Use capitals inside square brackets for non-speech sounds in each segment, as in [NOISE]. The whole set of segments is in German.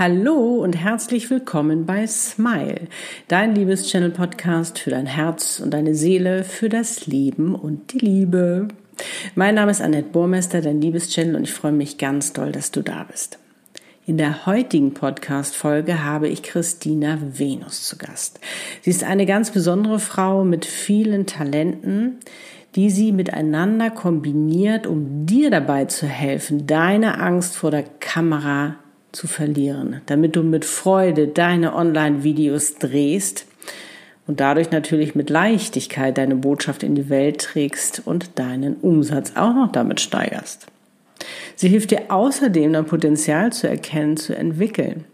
Hallo und herzlich willkommen bei Smile, dein Liebeschannel-Podcast für dein Herz und deine Seele, für das Leben und die Liebe. Mein Name ist Annette Burmester, dein Liebeschannel, und ich freue mich ganz doll, dass du da bist. In der heutigen Podcast-Folge habe ich Christina Venus zu Gast. Sie ist eine ganz besondere Frau mit vielen Talenten, die sie miteinander kombiniert, um dir dabei zu helfen, deine Angst vor der Kamera zu verlieren, damit du mit Freude deine Online-Videos drehst und dadurch natürlich mit Leichtigkeit deine Botschaft in die Welt trägst und deinen Umsatz auch noch damit steigerst. Sie hilft dir außerdem, dein Potenzial zu erkennen, zu entwickeln.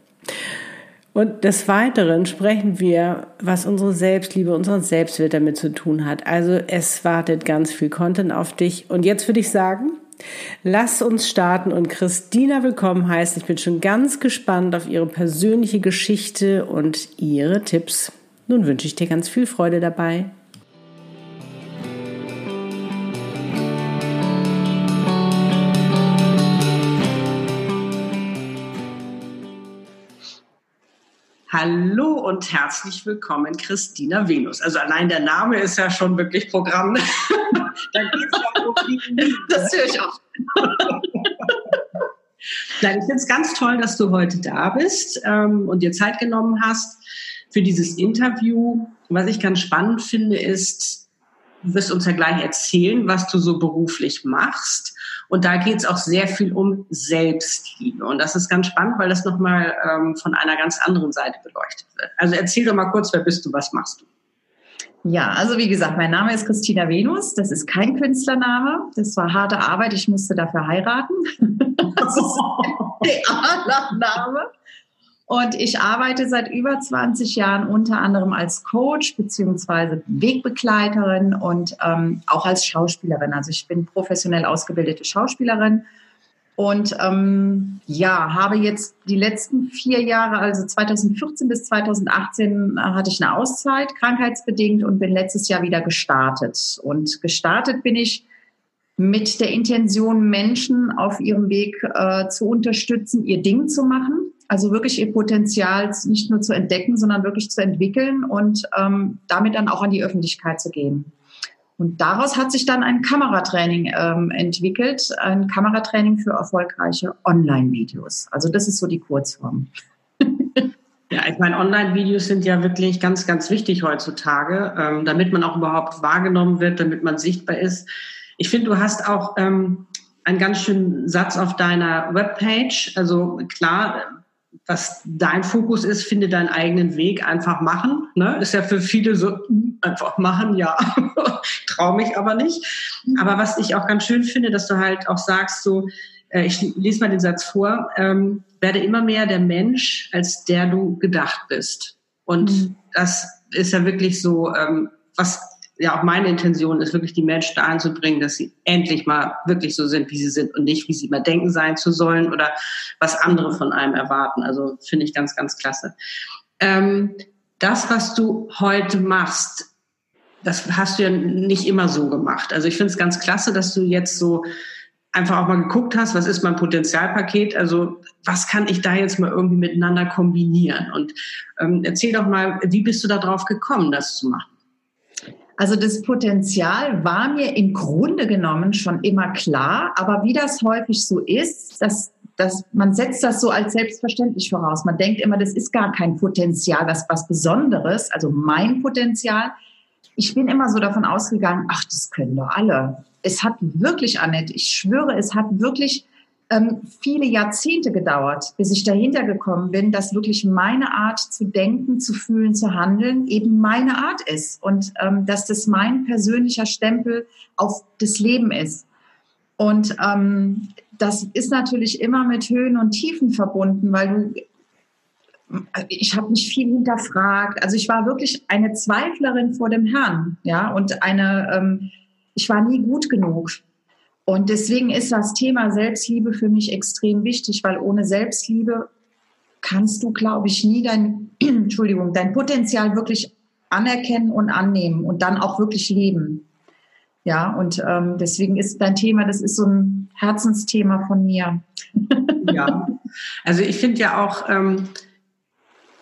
Und des Weiteren sprechen wir, was unsere Selbstliebe, unseren Selbstwert damit zu tun hat. Also es wartet ganz viel Content auf dich. Und jetzt würde ich sagen, Lass uns starten und Christina willkommen heißen. Ich bin schon ganz gespannt auf ihre persönliche Geschichte und ihre Tipps. Nun wünsche ich dir ganz viel Freude dabei. Hallo und herzlich willkommen, Christina Venus. Also allein der Name ist ja schon wirklich Programm. [LAUGHS] da geht es ja um Das höre ich auch. Nein, ich finde es ganz toll, dass du heute da bist ähm, und dir Zeit genommen hast für dieses Interview. Was ich ganz spannend finde, ist, du wirst uns ja gleich erzählen, was du so beruflich machst. Und da geht es auch sehr viel um Selbstliebe. Und das ist ganz spannend, weil das nochmal ähm, von einer ganz anderen Seite beleuchtet wird. Also erzähl doch mal kurz, wer bist du, was machst du? Ja, also wie gesagt, mein Name ist Christina Venus. Das ist kein Künstlername. Das war harte Arbeit. Ich musste dafür heiraten. [LAUGHS] Das ist [LAUGHS] ein Name. Und ich arbeite seit über 20 Jahren unter anderem als Coach beziehungsweise Wegbegleiterin und ähm, auch als Schauspielerin. Also ich bin professionell ausgebildete Schauspielerin und ähm, ja, habe jetzt die letzten vier Jahre, also 2014 bis 2018, äh, hatte ich eine Auszeit, krankheitsbedingt und bin letztes Jahr wieder gestartet. Und gestartet bin ich mit der Intention, Menschen auf ihrem Weg äh, zu unterstützen, ihr Ding zu machen also wirklich ihr Potenzial nicht nur zu entdecken, sondern wirklich zu entwickeln und ähm, damit dann auch an die Öffentlichkeit zu gehen. Und daraus hat sich dann ein Kameratraining ähm, entwickelt, ein Kameratraining für erfolgreiche Online-Videos. Also das ist so die Kurzform. [LAUGHS] Ja, ich meine, Online-Videos sind ja wirklich ganz, ganz wichtig heutzutage, ähm, damit man auch überhaupt wahrgenommen wird, damit man sichtbar ist. Ich finde, du hast auch ähm, einen ganz schönen Satz auf deiner Webpage. Also klar, was dein Fokus ist, finde deinen eigenen Weg, einfach machen. Ne? Ist ja für viele so, hm, einfach machen, ja, [LAUGHS] traue mich aber nicht. Aber was ich auch ganz schön finde, dass du halt auch sagst, so, äh, ich lese mal den Satz vor, ähm, werde immer mehr der Mensch, als der du gedacht bist. Und mhm. das ist ja wirklich so, ähm, was ja auch meine Intention ist, wirklich die Menschen dahin zu bringen, dass sie endlich mal wirklich so sind, wie sie sind und nicht, wie sie immer denken sein zu sollen oder was andere von einem erwarten. Also finde ich ganz, ganz klasse. Ähm, das, was du heute machst, das hast du ja nicht immer so gemacht. Also ich finde es ganz klasse, dass du jetzt so einfach auch mal geguckt hast, was ist mein Potenzialpaket, also was kann ich da jetzt mal irgendwie miteinander kombinieren? Und ähm, erzähl doch mal, wie bist du da drauf gekommen, das zu machen? Also das Potenzial war mir im Grunde genommen schon immer klar, aber wie das häufig so ist, dass, dass man setzt das so als selbstverständlich voraus. Man denkt immer, das ist gar kein Potenzial, was was Besonderes, also mein Potenzial. Ich bin immer so davon ausgegangen, ach, das können doch alle. Es hat wirklich, Annette, ich schwöre, es hat wirklich ähm, viele Jahrzehnte gedauert, bis ich dahinter gekommen bin, dass wirklich meine Art zu denken, zu fühlen, zu handeln eben meine Art ist und ähm, dass das mein persönlicher Stempel auf das Leben ist. Und ähm, das ist natürlich immer mit Höhen und Tiefen verbunden, weil du ich habe mich viel hinterfragt. Also ich war wirklich eine Zweiflerin vor dem Herrn, ja, und eine, ähm, ich war nie gut genug. Und deswegen ist das Thema Selbstliebe für mich extrem wichtig, weil ohne Selbstliebe kannst du, glaube ich, nie dein, [CLEARS THROAT] Entschuldigung, dein Potenzial wirklich anerkennen und annehmen und dann auch wirklich leben. Ja, und ähm, deswegen ist dein Thema, das ist so ein Herzensthema von mir. [LAUGHS] Ja, also ich finde ja auch, ähm,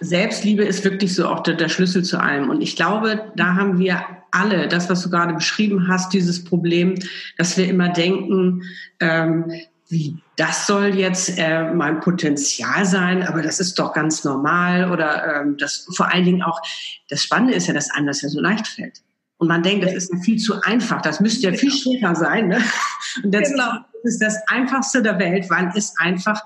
Selbstliebe ist wirklich so auch der, der, Schlüssel zu allem. Und ich glaube, da haben wir alle, das, was du gerade beschrieben hast, dieses Problem, dass wir immer denken, ähm, wie das soll jetzt äh, mein Potenzial sein, aber das ist doch ganz normal oder ähm, das vor allen Dingen auch das Spannende ist ja, dass einem das ja so leicht fällt. Und man denkt, das ist ja viel zu einfach, das müsste ja viel genau. schwerer sein. Ne? Und das genau. ist das Einfachste der Welt, weil es einfach,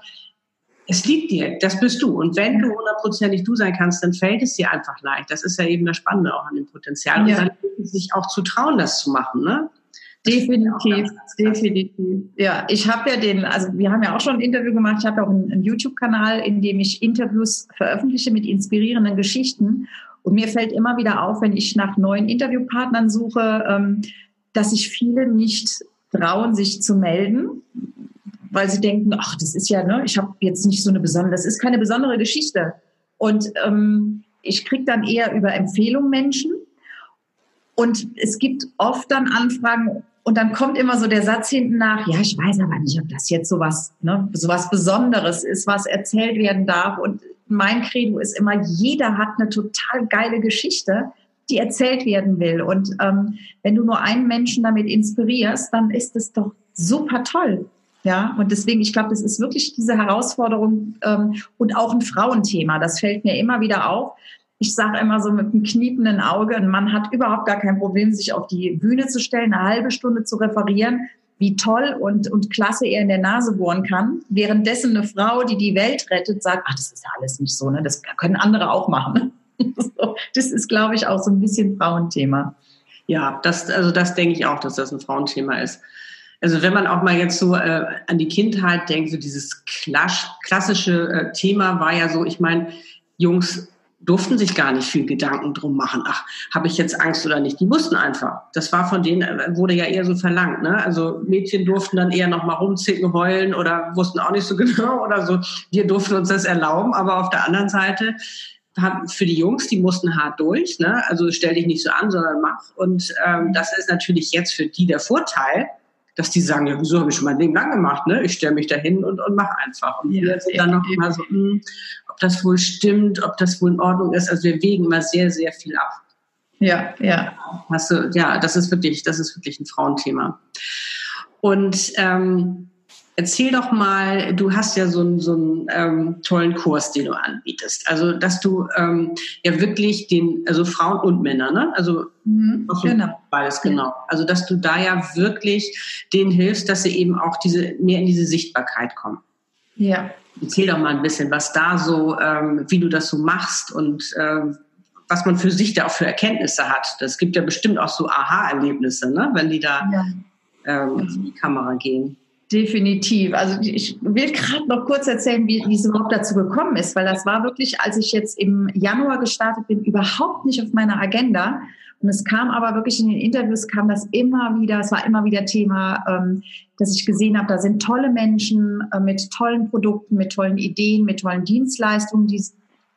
es liegt dir, das bist du. Und wenn du hundertprozentig du sein kannst, dann fällt es dir einfach leicht. Das ist ja eben das Spannende auch an dem Potenzial. Ja. Und dann sich auch zu trauen, das zu machen. Ne? Definitiv, definitiv. Ja, ich habe ja den, also wir haben ja auch schon ein Interview gemacht. Ich habe ja auch einen, einen YouTube-Kanal, in dem ich Interviews veröffentliche mit inspirierenden Geschichten. Und mir fällt immer wieder auf, wenn ich nach neuen Interviewpartnern suche, ähm, dass sich viele nicht trauen, sich zu melden, weil sie denken, ach, das ist ja, ne, ich habe jetzt nicht so eine besondere, das ist keine besondere Geschichte. Und ähm, ich kriege dann eher über Empfehlungen Menschen. Und es gibt oft dann Anfragen und dann kommt immer so der Satz hinten nach, ja, ich weiß aber nicht, ob das jetzt sowas, ne, sowas Besonderes ist, was erzählt werden darf. Und mein Credo ist immer, jeder hat eine total geile Geschichte, die erzählt werden will. Und ähm, wenn du nur einen Menschen damit inspirierst, dann ist es doch super toll. Ja, und deswegen, ich glaube, das ist wirklich diese Herausforderung ähm, und auch ein Frauenthema. Das fällt mir immer wieder auf. Ich sage immer so mit einem kniependen Auge, ein Mann hat überhaupt gar kein Problem, sich auf die Bühne zu stellen, eine halbe Stunde zu referieren wie toll und, und klasse er in der Nase bohren kann. Währenddessen eine Frau, die die Welt rettet, sagt, ach, das ist ja alles nicht so, ne? das können andere auch machen. [LAUGHS] das ist, glaube ich, auch so ein bisschen Frauenthema. Ja, das, also das denke ich auch, dass das ein Frauenthema ist. Also wenn man auch mal jetzt so äh, an die Kindheit denkt, so dieses klassische äh, Thema war ja so, ich meine, Jungs durften sich gar nicht viel Gedanken drum machen. Ach, habe ich jetzt Angst oder nicht? Die mussten einfach. Das war von denen, äh, wurde ja eher so verlangt. Ne? Also Mädchen durften dann eher noch mal rumzicken, heulen oder wussten auch nicht so [LAUGHS] genau oder so. Wir durften uns das erlauben, aber auf der anderen Seite für die Jungs, die mussten hart durch. Ne? Also stell dich nicht so an, sondern mach. Und ähm, das ist natürlich jetzt für die der Vorteil, dass die sagen, ja, wieso habe ich schon mein Leben lang gemacht? Ne? Ich stelle mich dahin und, und mache einfach. Und wir sind dann noch mal so, mh, hm, das wohl stimmt, ob das wohl in Ordnung ist. Also wir wägen immer sehr, sehr viel ab. Ja, ja. Hast du, ja, das ist wirklich, das ist wirklich ein Frauenthema. Und ähm, erzähl doch mal, du hast ja so einen, so einen ähm, tollen Kurs, den du anbietest. Also, dass du ähm, ja wirklich den, also Frauen und Männer, ne? Also mhm, genau. beides genau. Also, dass du da ja wirklich denen hilfst, dass sie eben auch diese mehr in diese Sichtbarkeit kommen. Ja. Erzähl doch mal ein bisschen, was da so, ähm, wie du das so machst und ähm, was man für sich da auch für Erkenntnisse hat. Das gibt ja bestimmt auch so Aha-Erlebnisse, ne? wenn die da ja. ähm, in die Kamera gehen. Definitiv. Also ich will gerade noch kurz erzählen, wie, wie es überhaupt dazu gekommen ist, weil das war wirklich, als ich jetzt im Januar gestartet bin, überhaupt nicht auf meiner Agenda. Und es kam aber wirklich in den Interviews, kam das immer wieder, es war immer wieder Thema, ähm, dass ich gesehen habe, da sind tolle Menschen äh, mit tollen Produkten, mit tollen Ideen, mit tollen Dienstleistungen, die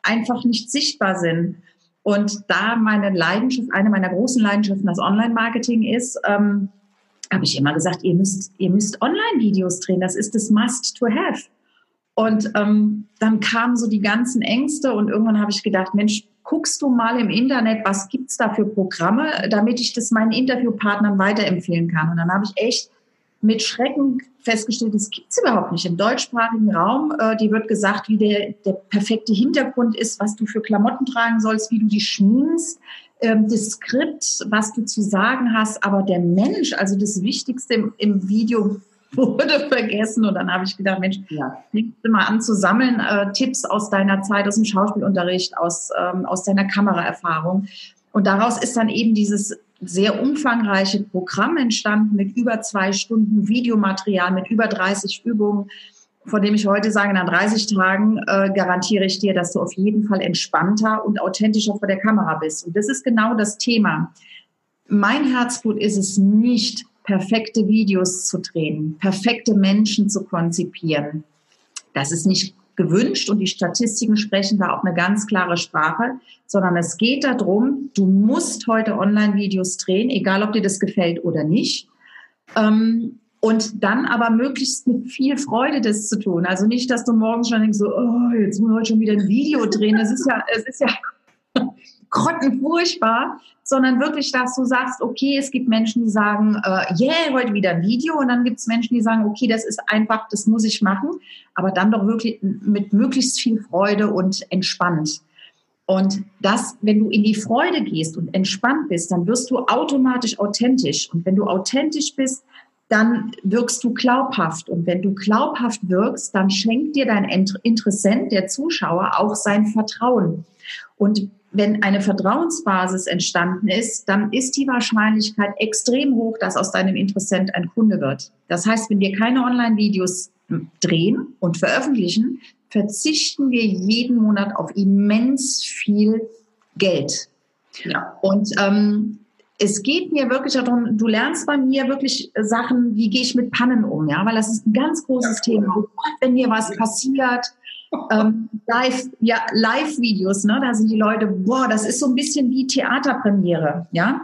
einfach nicht sichtbar sind. Und da meine Leidenschaft, eine meiner großen Leidenschaften das Online-Marketing ist, ähm, habe ich immer gesagt, ihr müsst, ihr müsst Online-Videos drehen, das ist das Must to have. Und ähm, dann kamen so die ganzen Ängste und irgendwann habe ich gedacht, Mensch, guckst du mal im Internet, was gibt's da für Programme, damit ich das meinen Interviewpartnern weiterempfehlen kann. Und dann habe ich echt mit Schrecken festgestellt, das gibt's überhaupt nicht. Im deutschsprachigen Raum, äh, die wird gesagt, wie der, der perfekte Hintergrund ist, was du für Klamotten tragen sollst, wie du die schminkst, ähm, das Skript, was du zu sagen hast, aber der Mensch, also das Wichtigste im, im Video [LAUGHS] wurde vergessen. Und dann habe ich gedacht, Mensch, ja. fängst du mal an zu sammeln, äh, Tipps aus deiner Zeit, aus dem Schauspielunterricht, aus, ähm, aus deiner Kameraerfahrung. Und daraus ist dann eben dieses sehr umfangreiche Programm entstanden mit über zwei Stunden Videomaterial, mit über 30 Übungen, von dem ich heute sage, nach 30 Tagen äh, garantiere ich dir, dass du auf jeden Fall entspannter und authentischer vor der Kamera bist. Und das ist genau das Thema. Mein Herzblut ist es nicht, perfekte Videos zu drehen, perfekte Menschen zu konzipieren. Das ist nicht gewünscht und die Statistiken sprechen da auch eine ganz klare Sprache, sondern es geht darum, du musst heute Online-Videos drehen, egal ob dir das gefällt oder nicht. Ähm, und dann aber möglichst mit viel Freude das zu tun. Also nicht, dass du morgens schon denkst, so, oh, jetzt muss ich heute schon wieder ein Video drehen. Es ist ja, es ist ja [LAUGHS] grottenfurchtbar, sondern wirklich, dass du sagst, okay, es gibt Menschen, die sagen, äh, yeah, heute wieder ein Video und dann gibt es Menschen, die sagen, okay, das ist einfach, das muss ich machen, aber dann doch wirklich mit möglichst viel Freude und entspannt. Und das, wenn du in die Freude gehst und entspannt bist, dann wirst du automatisch authentisch. Und wenn du authentisch bist, dann wirkst du glaubhaft. Und wenn du glaubhaft wirkst, dann schenkt dir dein Interessent, der Zuschauer, auch sein Vertrauen. Und wenn eine Vertrauensbasis entstanden ist, dann ist die Wahrscheinlichkeit extrem hoch, dass aus deinem Interessent ein Kunde wird. Das heißt, wenn wir keine Online-Videos drehen und veröffentlichen, verzichten wir jeden Monat auf immens viel Geld. Ja. Und ähm, es geht mir wirklich darum, du lernst bei mir wirklich Sachen, wie gehe ich mit Pannen um, ja, weil das ist ein ganz großes. Thema. Wenn mir was passiert, [LAUGHS] ähm, live, ja, Live-Videos, ne? Da sind die Leute, boah, das ist so ein bisschen wie Theaterpremiere, ja.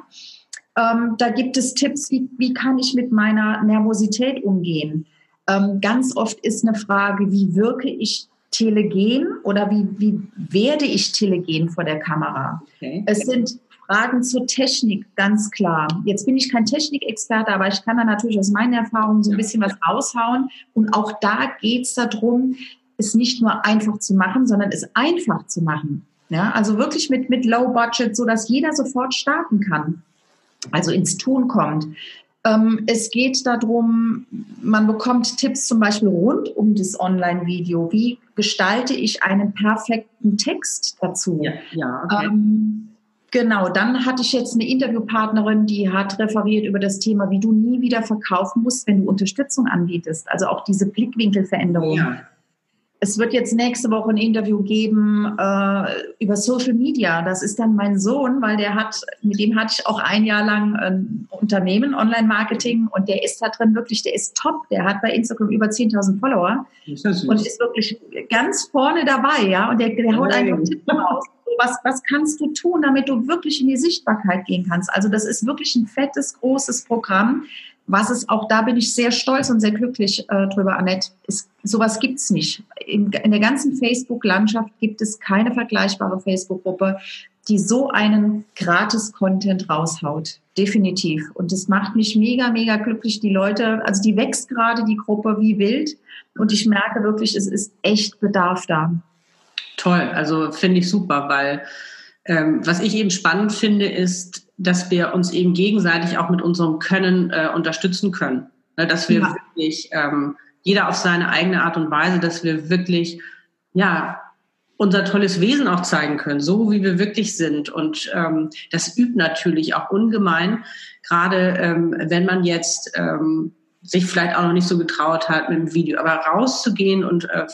Ähm, da gibt es Tipps, wie, wie kann ich mit meiner Nervosität umgehen. Ähm, ganz oft ist eine Frage, wie wirke ich telegen oder wie, wie werde ich telegen vor der Kamera? Okay. Es sind Fragen zur Technik, ganz klar. Jetzt bin ich kein Technikexperte, aber ich kann da natürlich aus meinen Erfahrungen so ein bisschen was raushauen. Und auch da geht es darum, es nicht nur einfach zu machen, sondern es einfach zu machen. Ja, also wirklich mit, mit Low Budget, so dass jeder sofort starten kann. Also ins Tun kommt. Ähm, es geht darum, man bekommt Tipps zum Beispiel rund um das Online-Video. Wie gestalte ich einen perfekten Text dazu? Ja, ja okay. Ähm, Genau, dann hatte ich jetzt eine Interviewpartnerin, die hat referiert über das Thema, wie du nie wieder verkaufen musst, wenn du Unterstützung anbietest. Also auch diese Blickwinkelveränderung. Ja. Es wird jetzt nächste Woche ein Interview geben äh, über Social Media. Das ist dann mein Sohn, weil der hat, mit dem hatte ich auch ein Jahr lang ein Unternehmen, Online-Marketing, und der ist da drin wirklich, der ist top. Der hat bei Instagram über 10.000 Follower ist und ist wirklich ganz vorne dabei, ja. Und der, der haut einfach Tipps raus. Was, was kannst du tun, damit du wirklich in die Sichtbarkeit gehen kannst? Also das ist wirklich ein fettes, großes Programm was es auch da bin ich sehr stolz und sehr glücklich äh, drüber, Annette. Ist, sowas gibt's nicht. In, in der ganzen Facebook-Landschaft gibt es keine vergleichbare Facebook-Gruppe, die so einen Gratis-Content raushaut. Definitiv. Und das macht mich mega, mega glücklich. Die Leute, also die wächst gerade die Gruppe wie wild. Und ich merke wirklich, es ist echt Bedarf da. Toll. Also finde ich super, weil ähm, was ich eben spannend finde, ist, dass wir uns eben gegenseitig auch mit unserem Können äh, unterstützen können. Ne, dass wir ja. wirklich, ähm, jeder auf seine eigene Art und Weise, dass wir wirklich, ja, unser tolles Wesen auch zeigen können, so wie wir wirklich sind. Und ähm, das übt natürlich auch ungemein, gerade ähm, wenn man jetzt ähm, sich vielleicht auch noch nicht so getraut hat mit dem Video, aber rauszugehen und äh,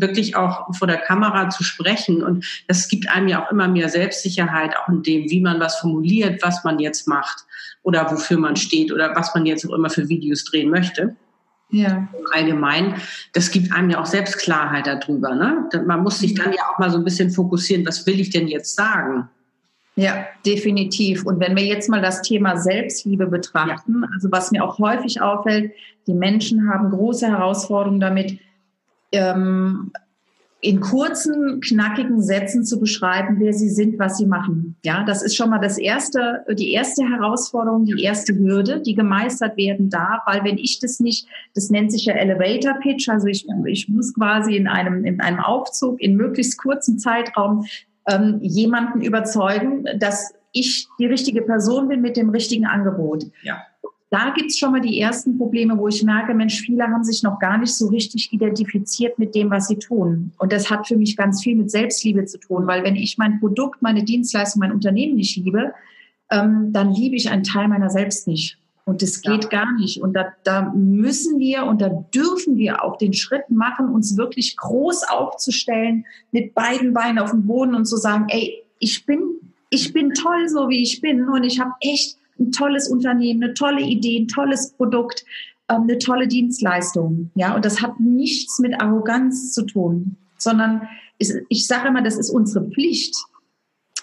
wirklich auch vor der Kamera zu sprechen. Und das gibt einem ja auch immer mehr Selbstsicherheit, auch in dem, wie man was formuliert, was man jetzt macht oder wofür man steht oder was man jetzt auch immer für Videos drehen möchte. Ja. Allgemein, das gibt einem ja auch Selbstklarheit darüber. Ne? Man muss sich dann ja auch mal so ein bisschen fokussieren, was will ich denn jetzt sagen? Ja, definitiv. Und wenn wir jetzt mal das Thema Selbstliebe betrachten, ja. also was mir auch häufig auffällt, die Menschen haben große Herausforderungen damit, ähm, in kurzen, knackigen Sätzen zu beschreiben, wer sie sind, was sie machen. Ja, das ist schon mal das erste, die erste Herausforderung, die erste Hürde, die gemeistert werden darf, weil wenn ich das nicht, das nennt sich ja Elevator Pitch, also ich, ich muss quasi in einem, in einem Aufzug in möglichst kurzen Zeitraum ähm, jemanden überzeugen, dass ich die richtige Person bin mit dem richtigen Angebot. Ja da gibt's schon mal die ersten Probleme, wo ich merke, Mensch, viele haben sich noch gar nicht so richtig identifiziert mit dem, was sie tun. Und das hat für mich ganz viel mit Selbstliebe zu tun, weil wenn ich mein Produkt, meine Dienstleistung, mein Unternehmen nicht liebe, ähm, dann liebe ich einen Teil meiner selbst nicht. Und das geht ja. gar nicht. Und da, da müssen wir und da dürfen wir auch den Schritt machen, uns wirklich groß aufzustellen, mit beiden Beinen auf dem Boden und zu sagen, ey, ich bin, ich bin toll, so wie ich bin. Und ich habe echt ein tolles Unternehmen, eine tolle Idee, ein tolles Produkt, ähm, eine tolle Dienstleistung. Ja, und das hat nichts mit Arroganz zu tun, sondern ich sage immer, das ist unsere Pflicht.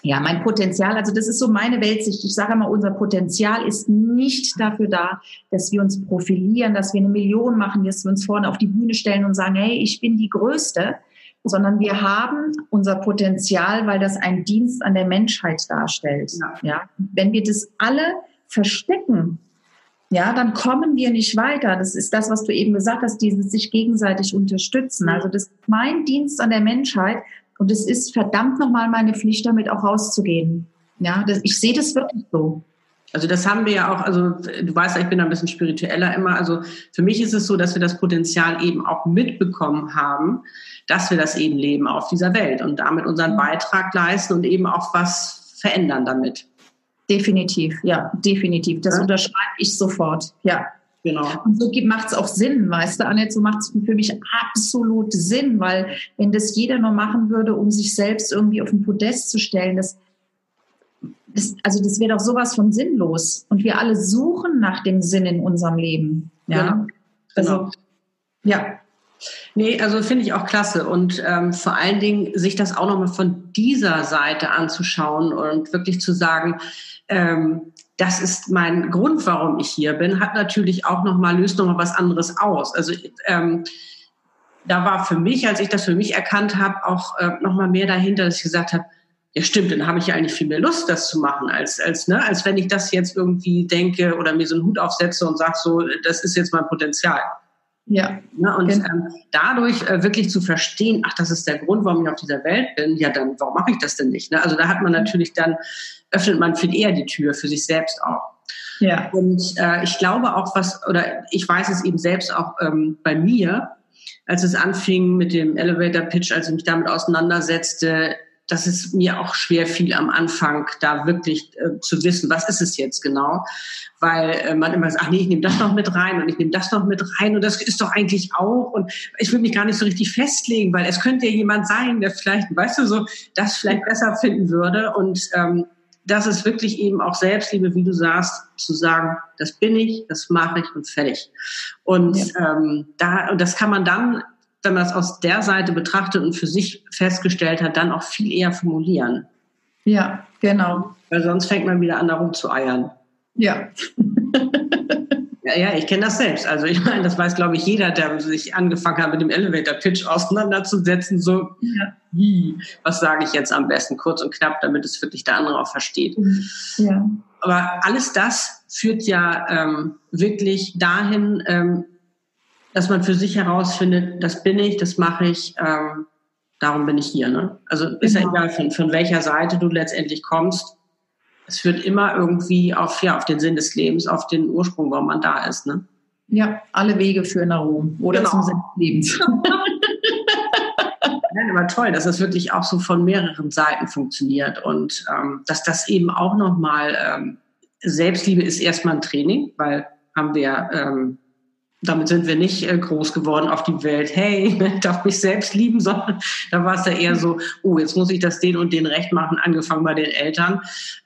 Ja, mein Potenzial, also das ist so meine Weltsicht. Ich sage immer, unser Potenzial ist nicht dafür da, dass wir uns profilieren, dass wir eine Million machen, dass wir uns vorne auf die Bühne stellen und sagen, hey, ich bin die Größte, sondern wir haben unser Potenzial, weil das ein Dienst an der Menschheit darstellt. Ja. ja. Wenn wir das alle verstecken, ja, dann kommen wir nicht weiter. Das ist das, was du eben gesagt hast, dieses sich gegenseitig unterstützen. Also das ist mein Dienst an der Menschheit, und es ist verdammt nochmal meine Pflicht, damit auch rauszugehen. Ja, das, ich sehe das wirklich so. Also das haben wir ja auch, also du weißt ja, ich bin ein bisschen spiritueller immer. Also für mich ist es so, dass wir das Potenzial eben auch mitbekommen haben, dass wir das eben leben auf dieser Welt und damit unseren mhm. Beitrag leisten und eben auch was verändern damit. Definitiv, ja, definitiv. Das ja? unterschreibe ich sofort, ja. Genau. Und so macht es auch Sinn, weißt du, Annette, so macht es für mich absolut Sinn, weil wenn das jeder nur machen würde, um sich selbst irgendwie auf den Podest zu stellen, das, das also das wäre doch sowas von sinnlos. Und wir alle suchen nach dem Sinn in unserem Leben. Ja. Genau. Also, genau. ja. Nee, also finde ich auch klasse. Und ähm, vor allen Dingen sich das auch nochmal von dieser Seite anzuschauen und wirklich zu sagen, ähm, das ist mein Grund, warum ich hier bin, hat natürlich auch nochmal, löst nochmal was anderes aus. Also ähm, da war für mich, als ich das für mich erkannt habe, auch äh, nochmal mehr dahinter, dass ich gesagt habe, ja stimmt, dann habe ich ja eigentlich viel mehr Lust, das zu machen, als, als, ne, als wenn ich das jetzt irgendwie denke oder mir so einen Hut aufsetze und sage so, das ist jetzt mein Potenzial. Ja. Ne, und genau. ähm, dadurch äh, wirklich zu verstehen, ach, das ist der Grund, warum ich auf dieser Welt bin, ja, dann, warum mache ich das denn nicht? Ne? Also da hat man natürlich dann, öffnet man viel eher die Tür für sich selbst auch. Ja. Und äh, ich glaube auch, was, oder ich weiß es eben selbst auch ähm, bei mir, als es anfing mit dem Elevator Pitch, als ich mich damit auseinandersetzte, dass es mir auch schwer fiel am Anfang, da wirklich äh, zu wissen, was ist es jetzt genau, weil äh, man immer sagt, ach nee, ich nehme das noch mit rein und ich nehme das noch mit rein und das ist doch eigentlich auch und ich will mich gar nicht so richtig festlegen, weil es könnte ja jemand sein, der vielleicht, weißt du, so das vielleicht besser finden würde und ähm, das ist wirklich eben auch Selbstliebe, wie du sagst, zu sagen, das bin ich, das mache ich und fertig. Und ja. ähm, da, und das kann man dann wenn man das aus der Seite betrachtet und für sich festgestellt hat, dann auch viel eher formulieren. Ja, genau. Weil sonst fängt man wieder an, darum zu eiern. Ja. [LAUGHS] ja, ja, ich kenne das selbst. Also ich meine, das weiß, glaube ich, jeder, der sich angefangen hat, mit dem Elevator-Pitch auseinanderzusetzen. So, ja. wie, was sage ich jetzt am besten? Kurz und knapp, damit es wirklich der andere auch versteht. Ja. Aber alles das führt ja ähm, wirklich dahin, ähm, dass man für sich herausfindet, das bin ich, das mache ich, ähm, darum bin ich hier. Ne? Also ist genau. ja egal, von, von welcher Seite du letztendlich kommst. Es führt immer irgendwie auf, ja, auf den Sinn des Lebens, auf den Ursprung, warum man da ist. Ne? Ja, alle Wege führen nach Rom oder genau. zum Sinn des Lebens. [LAUGHS] [LAUGHS] Nein, aber toll, dass das wirklich auch so von mehreren Seiten funktioniert und ähm, dass das eben auch nochmal, ähm, Selbstliebe ist erstmal ein Training, weil haben wir ähm, damit sind wir nicht äh, groß geworden auf die Welt, hey, ich [LAUGHS] darf mich selbst lieben, sondern [LAUGHS] da war es ja eher so, oh, jetzt muss ich das den und den recht machen, angefangen bei den Eltern.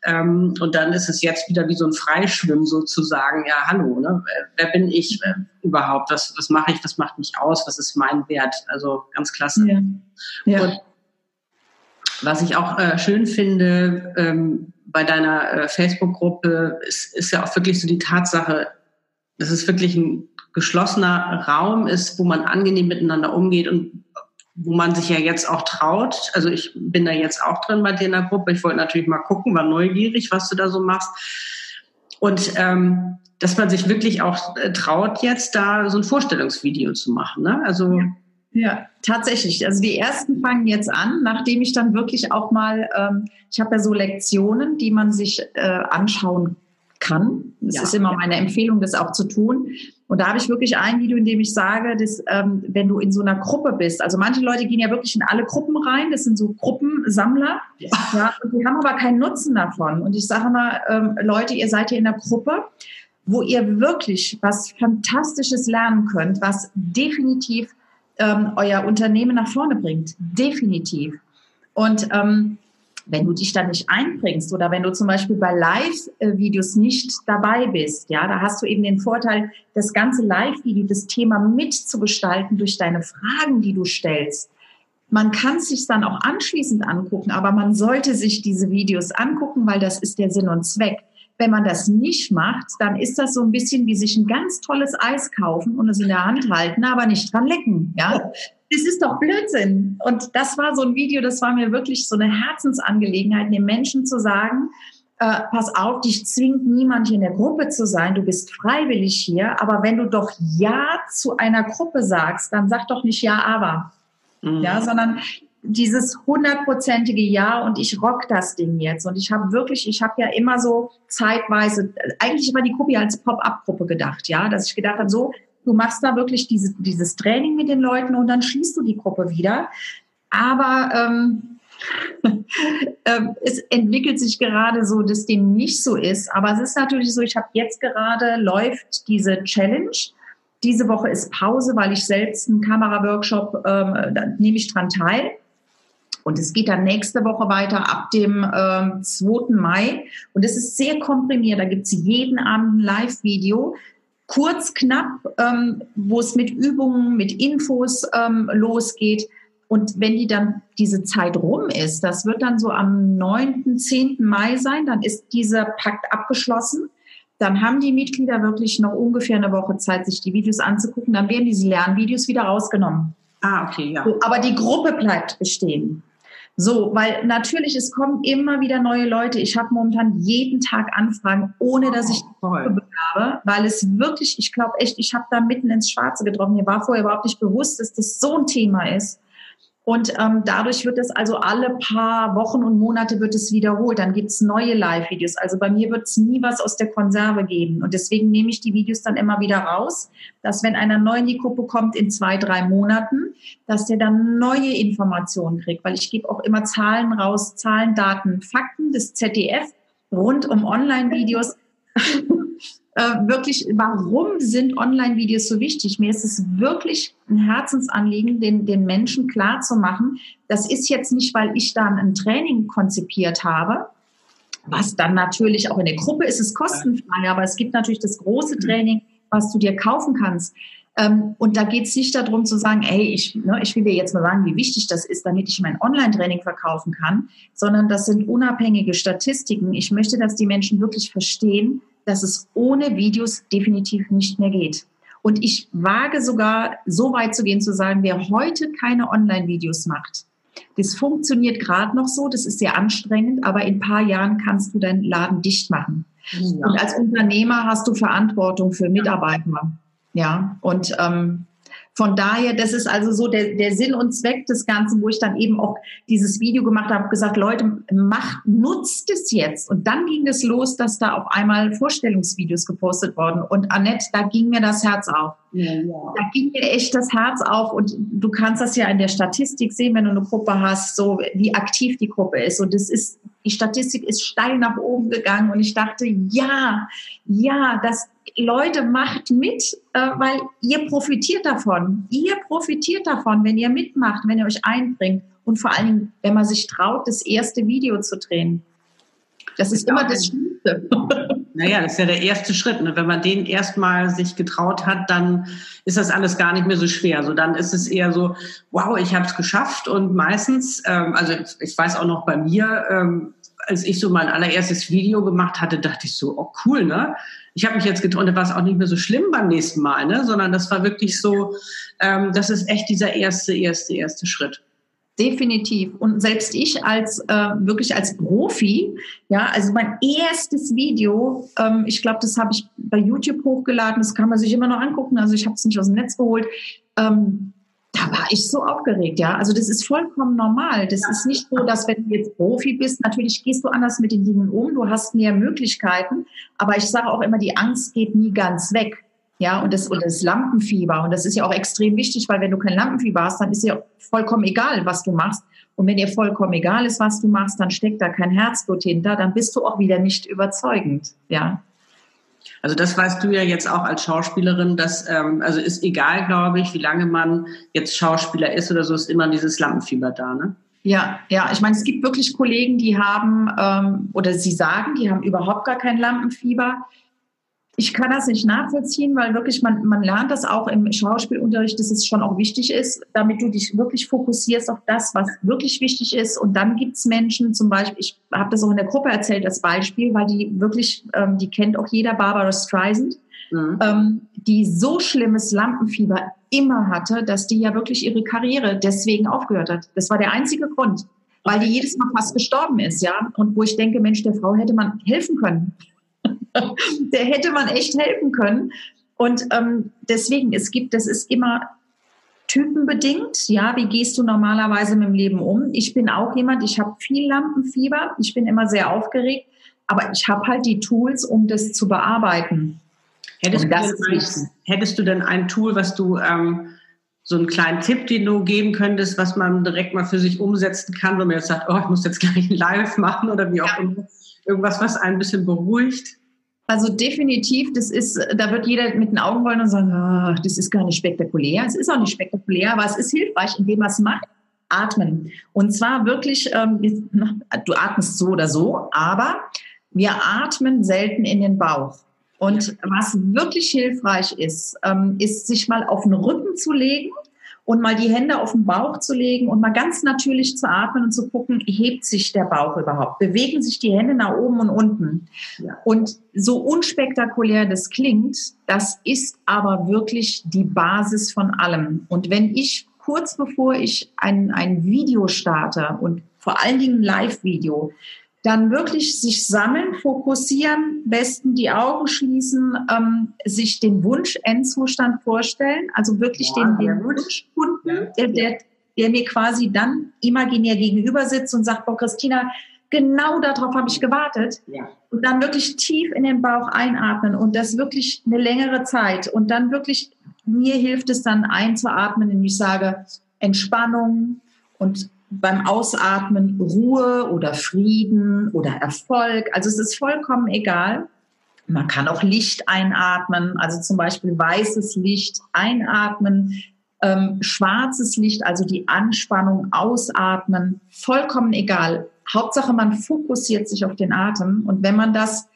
Ähm, und dann ist es jetzt wieder wie so ein Freischwimmen sozusagen, ja, hallo, ne? wer bin ich überhaupt, was, was mache ich, was macht mich aus, was ist mein Wert, also ganz klasse. Ja. ja. Und was ich auch äh, schön finde ähm, bei deiner äh, Facebook-Gruppe, ist, ist ja auch wirklich so die Tatsache, das ist wirklich ein geschlossener Raum ist, wo man angenehm miteinander umgeht und wo man sich ja jetzt auch traut. Also ich bin da jetzt auch drin bei dir in der Gruppe. Ich wollte natürlich mal gucken, war neugierig, was du da so machst. Und ähm, dass man sich wirklich auch äh, traut, jetzt da so ein Vorstellungsvideo zu machen. Ne? Also ja. Ja, tatsächlich. Also die ersten fangen jetzt an, nachdem ich dann wirklich auch mal, ähm, ich habe ja so Lektionen, die man sich äh, anschauen kann. Es ja, ist immer ja. meine Empfehlung, das auch zu tun. Und da habe ich wirklich ein Video, in dem ich sage, dass ähm, wenn du in so einer Gruppe bist, also manche Leute gehen ja wirklich in alle Gruppen rein, das sind so Gruppensammler, ja, ja und die haben aber keinen Nutzen davon. Und ich sage mal, ähm, Leute, ihr seid hier in der Gruppe, wo ihr wirklich was Fantastisches lernen könnt, was definitiv ähm, euer Unternehmen nach vorne bringt. Definitiv. Und ähm, wenn du dich da nicht einbringst oder wenn du zum Beispiel bei Live-Videos nicht dabei bist, ja, da hast du eben den Vorteil, das ganze Live-Video, das Thema mitzugestalten durch deine Fragen, die du stellst. Man kann es sich dann auch anschließend angucken, aber man sollte sich diese Videos angucken, weil das ist der Sinn und Zweck. Wenn man das nicht macht, dann ist das so ein bisschen wie sich ein ganz tolles Eis kaufen und es in der Hand halten, aber nicht dran lecken. Ja, das ist doch Blödsinn. Und das war so ein Video, das war mir wirklich so eine Herzensangelegenheit, den Menschen zu sagen, äh, pass auf, dich zwingt niemand hier in der Gruppe zu sein, du bist freiwillig hier, aber wenn du doch Ja zu einer Gruppe sagst, dann sag doch nicht Ja, aber. Mhm. Ja, sondern dieses hundertprozentige Ja und ich rock das Ding jetzt. Und ich habe wirklich, ich habe ja immer so zeitweise, eigentlich war die Gruppe als Pop-up-Gruppe gedacht, ja, dass ich gedacht habe, so, du machst da wirklich diese, dieses Training mit den Leuten und dann schließt du die Gruppe wieder. Aber ähm, [LAUGHS] ähm, es entwickelt sich gerade so, dass dem nicht so ist. Aber es ist natürlich so, ich habe jetzt gerade läuft diese Challenge. Diese Woche ist Pause, weil ich selbst einen Kameraworkshop, ähm, da nehme ich dran teil. Und es geht dann nächste Woche weiter ab dem ähm, 2. Mai. Und es ist sehr komprimiert. Da gibt es jeden Abend ein Live-Video. Kurz, knapp, ähm, wo es mit Übungen, mit Infos ähm, losgeht. Und wenn die dann diese Zeit rum ist, das wird dann so am 9., 10. Mai sein, dann ist dieser Pakt abgeschlossen. Dann haben die Mitglieder wirklich noch ungefähr eine Woche Zeit, sich die Videos anzugucken. Dann werden diese Lernvideos wieder rausgenommen. Ah, okay, ja. Aber die Gruppe bleibt bestehen. So, weil natürlich, es kommen immer wieder neue Leute. Ich habe momentan jeden Tag Anfragen, ohne dass ich oh, habe, weil es wirklich, ich glaube echt, ich habe da mitten ins Schwarze getroffen. Mir war vorher überhaupt nicht bewusst, dass das so ein Thema ist. Und ähm, dadurch wird es also alle paar Wochen und Monate wird es wiederholt. Dann gibt es neue Live-Videos. Also bei mir wird es nie was aus der Konserve geben. Und deswegen nehme ich die Videos dann immer wieder raus, dass wenn einer neu in die Gruppe kommt in zwei, drei Monaten, dass der dann neue Informationen kriegt. Weil ich gebe auch immer Zahlen raus, Zahlen, Daten, Fakten des ZDF rund um Online-Videos. [LAUGHS] äh, wirklich, warum sind Online-Videos so wichtig? Mir ist es wirklich ein Herzensanliegen, den, den Menschen klar zu machen, das ist jetzt nicht, weil ich dann ein Training konzipiert habe, was dann natürlich auch in der Gruppe ist es kostenfrei, aber es gibt natürlich das große Training, was du dir kaufen kannst. Ähm, und da geht es nicht darum zu sagen, ey, ich, ne, ich will dir jetzt mal sagen, wie wichtig das ist, damit ich mein Online-Training verkaufen kann, sondern das sind unabhängige Statistiken. Ich möchte, dass die Menschen wirklich verstehen, dass es ohne Videos definitiv nicht mehr geht. Und ich wage sogar so weit zu gehen, zu sagen, wer heute keine Online-Videos macht, das funktioniert gerade noch so, das ist sehr anstrengend, aber in ein paar Jahren kannst du deinen Laden dicht machen. Ja. Und als Unternehmer hast du Verantwortung für Mitarbeiter. Ja, und ähm, von daher, das ist also so der, der Sinn und Zweck des Ganzen, wo ich dann eben auch dieses Video gemacht habe, gesagt, Leute, macht, nutzt es jetzt. Und dann ging es los, dass da auf einmal Vorstellungsvideos gepostet wurden. Und Annette, da ging mir das Herz auf. Ja, ja. Da ging mir echt das Herz auf. Und du kannst das ja in der Statistik sehen, wenn du eine Gruppe hast, so wie aktiv die Gruppe ist. Und das ist, die Statistik ist steil nach oben gegangen. Und ich dachte, ja, ja, das, Leute, macht mit, äh, weil ihr profitiert davon. Ihr profitiert davon, wenn ihr mitmacht, wenn ihr euch einbringt und vor allen Dingen, wenn man sich traut, das erste Video zu drehen. Das ist immer das Schlimmste. [LAUGHS] Naja, das ist ja der erste Schritt. Ne? Wenn man den erstmal sich getraut hat, dann ist das alles gar nicht mehr so schwer. Also dann ist es eher so, wow, ich habe es geschafft. Und meistens, ähm, also ich weiß auch noch bei mir, ähm, als ich so mein allererstes Video gemacht hatte, dachte ich so, oh cool, ne? ich habe mich jetzt getraut, da war es auch nicht mehr so schlimm beim nächsten Mal, ne? sondern das war wirklich so, ähm, das ist echt dieser erste, erste, erste Schritt. Definitiv. Und selbst ich als äh, wirklich als Profi, ja, also mein erstes Video, ähm, ich glaube, das habe ich bei YouTube hochgeladen, das kann man sich immer noch angucken, also ich habe es nicht aus dem Netz geholt. Ähm, da war ich so aufgeregt, ja. Also das ist vollkommen normal. Das ja. ist nicht so, dass wenn du jetzt Profi bist, natürlich gehst du anders mit den Dingen um, du hast mehr Möglichkeiten, aber ich sage auch immer, die Angst geht nie ganz weg. Ja, und das, und das Lampenfieber. Und das ist ja auch extrem wichtig, weil wenn du kein Lampenfieber hast, dann ist ja vollkommen egal, was du machst. Und wenn dir vollkommen egal ist, was du machst, dann steckt da kein Herzblut hinter, dann bist du auch wieder nicht überzeugend. Ja. Also das weißt du ja jetzt auch als Schauspielerin, dass ähm, also ist egal, glaube ich, wie lange man jetzt Schauspieler ist oder so, ist immer dieses Lampenfieber da, ne? Ja, ja. Ich meine, es gibt wirklich Kollegen, die haben ähm, oder sie sagen, die haben überhaupt gar kein Lampenfieber. Ich kann das nicht nachvollziehen, weil wirklich man, man lernt das auch im Schauspielunterricht, dass es schon auch wichtig ist, damit du dich wirklich fokussierst auf das, was wirklich wichtig ist. Und dann gibt's Menschen, zum Beispiel, ich habe das auch in der Gruppe erzählt als Beispiel, weil die wirklich, ähm, die kennt auch jeder, Barbara Streisand, mhm. ähm, die so schlimmes Lampenfieber immer hatte, dass die ja wirklich ihre Karriere deswegen aufgehört hat. Das war der einzige Grund, weil die jedes Mal fast gestorben ist, ja. Und wo ich denke, Mensch, der Frau hätte man helfen können. [LAUGHS] der hätte man echt helfen können. Und ähm, deswegen, es gibt, das ist immer typenbedingt. Ja, wie gehst du normalerweise mit dem Leben um? Ich bin auch jemand, ich habe viel Lampenfieber, ich bin immer sehr aufgeregt, aber ich habe halt die Tools, um das zu bearbeiten. Hättest, du denn, ein, hättest du denn ein Tool, was du ähm, so einen kleinen Tipp, den du geben könntest, was man direkt mal für sich umsetzen kann, wenn man jetzt sagt, oh, ich muss jetzt gleich ein Live machen oder wie auch ja. immer. Irgendwas, was einen ein bisschen beruhigt? Also definitiv, das ist, da wird jeder mit den Augen rollen und sagen, oh, das ist gar nicht spektakulär. Es ist auch nicht spektakulär, aber es ist hilfreich, indem man es macht. Atmen. Und zwar wirklich, ähm, [LAUGHS] du atmest so oder so, aber wir atmen selten in den Bauch. Und was wirklich hilfreich ist, ähm, ist, sich mal auf den Rücken zu legen und mal die Hände auf den Bauch zu legen und mal ganz natürlich zu atmen und zu gucken, hebt sich der Bauch überhaupt? Bewegen sich die Hände nach oben und unten? Ja. Und so unspektakulär das klingt, das ist aber wirklich die Basis von allem. Und wenn ich kurz bevor ich ein, ein Video starte und vor allen Dingen ein Live-Video, dann wirklich sich sammeln, fokussieren, besten die Augen schließen, ähm, sich den Wunsch-Endzustand vorstellen, also wirklich ja, den, den Wunschkunden, der, der, der mir quasi dann imaginär gegenüber sitzt und sagt, boah, Christina, genau darauf habe ich gewartet. Ja. Und dann wirklich tief in den Bauch einatmen und das wirklich eine längere Zeit. Und dann wirklich, mir hilft es dann einzuatmen, indem ich sage, Entspannung und beim Ausatmen Ruhe oder Frieden oder Erfolg. Also es ist vollkommen egal. Man kann auch Licht einatmen, also zum Beispiel weißes Licht einatmen, ähm, schwarzes Licht, also die Anspannung ausatmen, vollkommen egal. Hauptsache, man fokussiert sich auf den Atem. Und wenn man das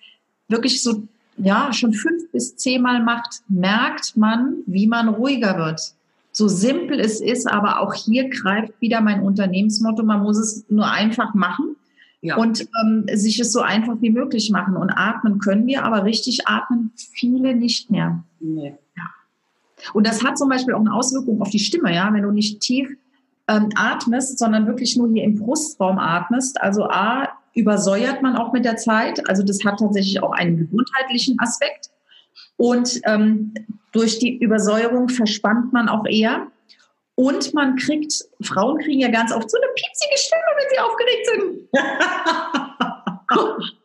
wirklich so, ja, schon fünf bis zehnmal macht, merkt man, wie man ruhiger wird so simpel es ist, aber auch hier greift wieder mein Unternehmensmotto, man muss es nur einfach machen ja. und ähm, sich es so einfach wie möglich machen. Und atmen können wir, aber richtig atmen viele nicht mehr. Nee. Ja. Und das hat zum Beispiel auch eine Auswirkung auf die Stimme, ja, wenn du nicht tief ähm, atmest, sondern wirklich nur hier im Brustraum atmest. Also A, übersäuert man auch mit der Zeit. Also das hat tatsächlich auch einen gesundheitlichen Aspekt. Und ähm, durch die Übersäuerung verspannt man auch eher. Und man kriegt, Frauen kriegen ja ganz oft so eine piepsige Stimme, wenn sie aufgeregt sind. [LAUGHS]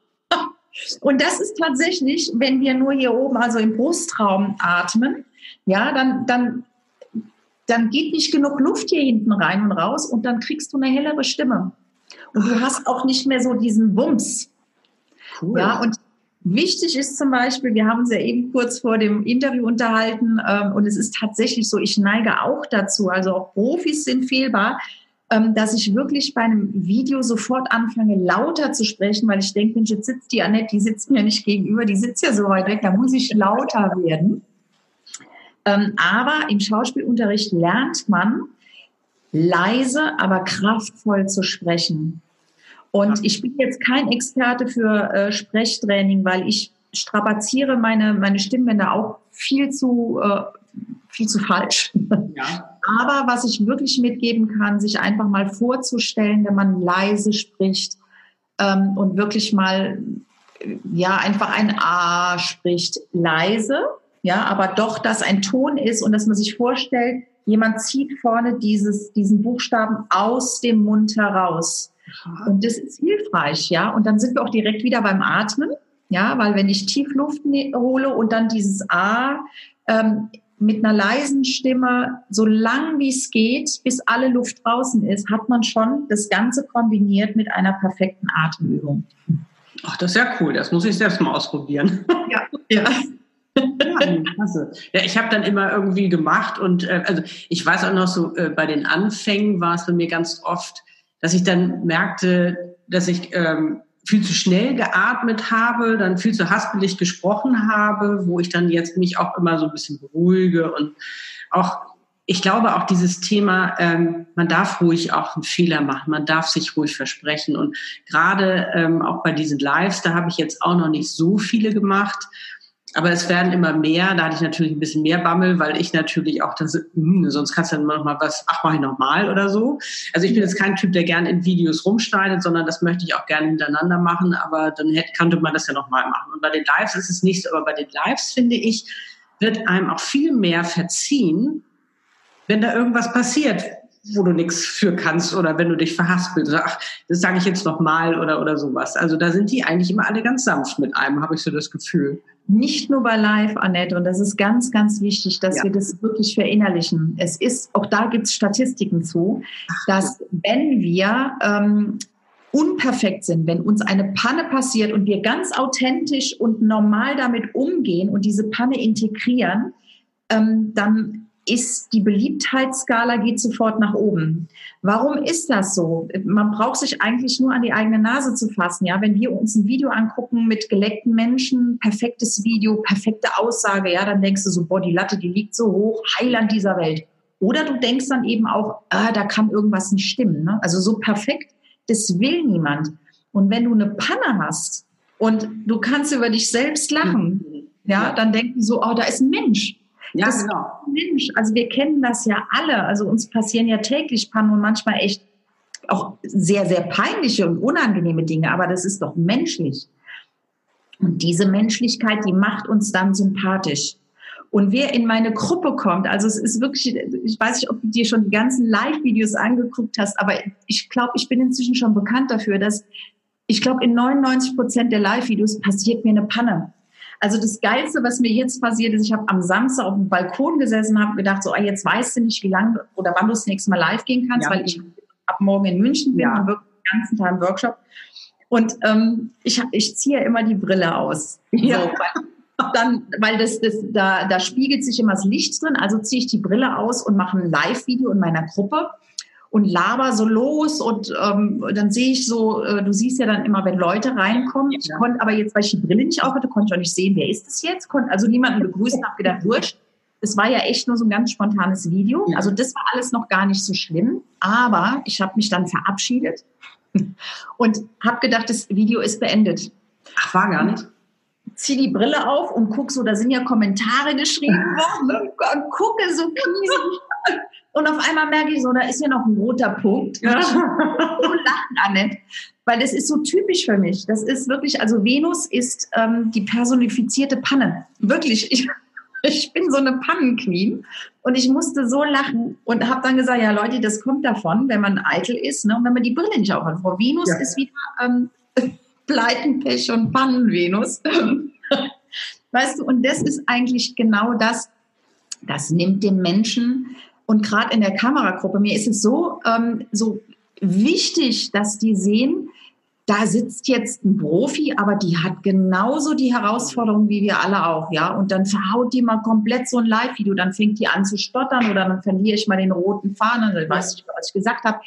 Und das ist tatsächlich, wenn wir nur hier oben, also im Brustraum atmen, ja, dann, dann, dann geht nicht genug Luft hier hinten rein und raus und dann kriegst du eine hellere Stimme. Und du hast auch nicht mehr so diesen Wumms. Cool. Ja, und Wichtig ist zum Beispiel, wir haben uns ja eben kurz vor dem Interview unterhalten ähm, und es ist tatsächlich so, ich neige auch dazu, also auch Profis sind fehlbar, ähm, dass ich wirklich bei einem Video sofort anfange, lauter zu sprechen, weil ich denke, Mensch, jetzt sitzt die Annette, die sitzt mir nicht gegenüber, die sitzt ja so weit weg, da muss ich lauter werden. Ähm, aber im Schauspielunterricht lernt man, leise, aber kraftvoll zu sprechen. Und ich bin jetzt kein Experte für äh, Sprechtraining, weil ich strapaziere meine, meine Stimmbänder auch viel zu, äh, viel zu falsch. Ja. Aber was ich wirklich mitgeben kann, sich einfach mal vorzustellen, wenn man leise spricht ähm, und wirklich mal, ja, einfach ein A spricht, leise, ja, aber doch, dass ein Ton ist und dass man sich vorstellt, jemand zieht vorne dieses, diesen Buchstaben aus dem Mund heraus. Und das ist hilfreich, ja. Und dann sind wir auch direkt wieder beim Atmen, ja, weil wenn ich tief Luft ne-, hole und dann dieses A ähm, mit einer leisen Stimme, so lang wie es geht, bis alle Luft draußen ist, hat man schon das Ganze kombiniert mit einer perfekten Atemübung. Ach, das ist ja cool. Das muss ich selbst mal ausprobieren. Ja, [LAUGHS] ja. Ja, Ja, ich habe dann immer irgendwie gemacht und äh, also ich weiß auch noch so, äh, bei den Anfängen war es bei mir ganz oft, dass ich dann merkte, dass ich ähm, viel zu schnell geatmet habe, dann viel zu haspelig gesprochen habe, wo ich dann jetzt mich auch immer so ein bisschen beruhige und auch ich glaube auch dieses Thema, ähm, man darf ruhig auch einen Fehler machen, man darf sich ruhig versprechen. Und gerade ähm, auch bei diesen Lives, da habe ich jetzt auch noch nicht so viele gemacht. Aber es werden immer mehr. Da hatte ich natürlich ein bisschen mehr Bammel, weil ich natürlich auch das, hm, sonst kannst du dann noch mal was, ach, mach ich nochmal oder so. Also ich bin jetzt kein Typ, der gerne in Videos rumschneidet, sondern das möchte ich auch gerne hintereinander machen. Aber dann hätte, könnte man das ja nochmal machen. Und bei den Lives ist es nicht so. Aber bei den Lives, finde ich, wird einem auch viel mehr verziehen, wenn da irgendwas passiert, wo du nichts für kannst oder wenn du dich verhaspelst, ach, das sage ich jetzt noch mal oder, oder sowas. Also da sind die eigentlich immer alle ganz sanft mit einem, habe ich so das Gefühl. Nicht nur bei Live, Annette, und das ist ganz, ganz wichtig, dass ja. wir das wirklich verinnerlichen. Es ist, auch da gibt es Statistiken zu, dass wenn wir ähm, unperfekt sind, wenn uns eine Panne passiert und wir ganz authentisch und normal damit umgehen und diese Panne integrieren, ähm, dann ist die Beliebtheitsskala geht sofort nach oben. Warum ist das so? Man braucht sich eigentlich nur an die eigene Nase zu fassen. Ja, wenn wir uns ein Video angucken mit geleckten Menschen, perfektes Video, perfekte Aussage, ja, dann denkst du so, boah, die Latte, die liegt so hoch, Heiland dieser Welt. Oder du denkst dann eben auch, ah, da kann irgendwas nicht stimmen. Ne? Also so perfekt, das will niemand. Und wenn du eine Panne hast und du kannst über dich selbst lachen, ja, dann denken so, oh, da ist ein Mensch. Ja, das genau. Mensch, also wir kennen das ja alle. Also uns passieren ja täglich Pannen und manchmal echt auch sehr, sehr peinliche und unangenehme Dinge, aber das ist doch menschlich. Und diese Menschlichkeit, die macht uns dann sympathisch. Und wer in meine Gruppe kommt, also es ist wirklich, ich weiß nicht, ob du dir schon die ganzen Live-Videos angeguckt hast, aber ich glaube, ich bin inzwischen schon bekannt dafür, dass ich glaube, in 99 Prozent der Live-Videos passiert mir eine Panne. Also das Geilste, was mir jetzt passiert ist, ich habe am Samstag auf dem Balkon gesessen und habe gedacht, so, ah, jetzt weißt du nicht, wie lange oder wann du das nächste Mal live gehen kannst, ja. weil ich ab morgen in München bin ja. und wirklich den ganzen Tag im Workshop. Und ähm, ich, ich ziehe immer die Brille aus. Ja. So, weil, dann, weil das, das, da, da spiegelt sich immer das Licht drin, also ziehe ich die Brille aus und mache ein Live-Video in meiner Gruppe und laber so los und ähm, dann sehe ich so, äh, du siehst ja dann immer, wenn Leute reinkommen. Ich konnte aber jetzt, weil ich die Brille nicht aufhatte, konnte ich auch nicht sehen, wer ist das jetzt? Konnte also niemanden begrüßen, habe gedacht, wurscht. Es war ja echt nur so ein ganz spontanes Video. Also das war alles noch gar nicht so schlimm. Aber ich habe mich dann verabschiedet [LAUGHS] und habe gedacht, das Video ist beendet. Ach, war gar nicht zieh die Brille auf und guck so, da sind ja Kommentare geschrieben [LAUGHS] worden und gucke so. Und auf einmal merke ich so, da ist ja noch ein roter Punkt. Ja. [LAUGHS] so lachen, Annette. Weil das ist so typisch für mich. Das ist wirklich, also Venus ist ähm, die personifizierte Panne. Wirklich. Ich, [LAUGHS] ich bin so eine Pannenqueen und ich musste so lachen und habe dann gesagt, ja Leute, das kommt davon, wenn man eitel ist ne, und wenn man die Brille nicht aufhat. Frau Venus ja. ist wieder ähm, [LAUGHS] Pleiten, Pech und Pannen-Venus. weißt du, und das ist eigentlich genau das, das nimmt dem Menschen und gerade in der Kameragruppe, mir ist es so, ähm, so wichtig, dass die sehen, da sitzt jetzt ein Profi, aber die hat genauso die Herausforderung wie wir alle auch, ja. Und dann verhaut die mal komplett so ein Live-Video, dann fängt die an zu stottern oder dann verliere ich mal den roten Faden, dann weiß ich, was ich gesagt habe.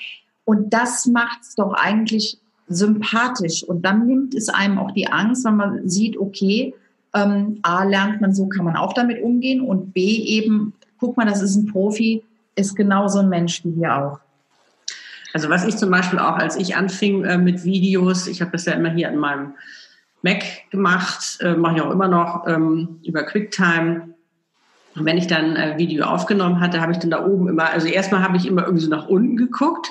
Und das macht's doch eigentlich sympathisch. Und dann nimmt es einem auch die Angst, wenn man sieht, okay, ähm, A, lernt man so, kann man auch damit umgehen und B, eben, guck mal, das ist ein Profi, ist genauso ein Mensch wie wir auch. Also was ich zum Beispiel auch, als ich anfing äh, mit Videos, ich habe das ja immer hier an meinem Mac gemacht, äh, mache ich auch immer noch ähm, über QuickTime. Und wenn ich dann ein äh, Video aufgenommen hatte, habe ich dann da oben immer, also erstmal habe ich immer irgendwie so nach unten geguckt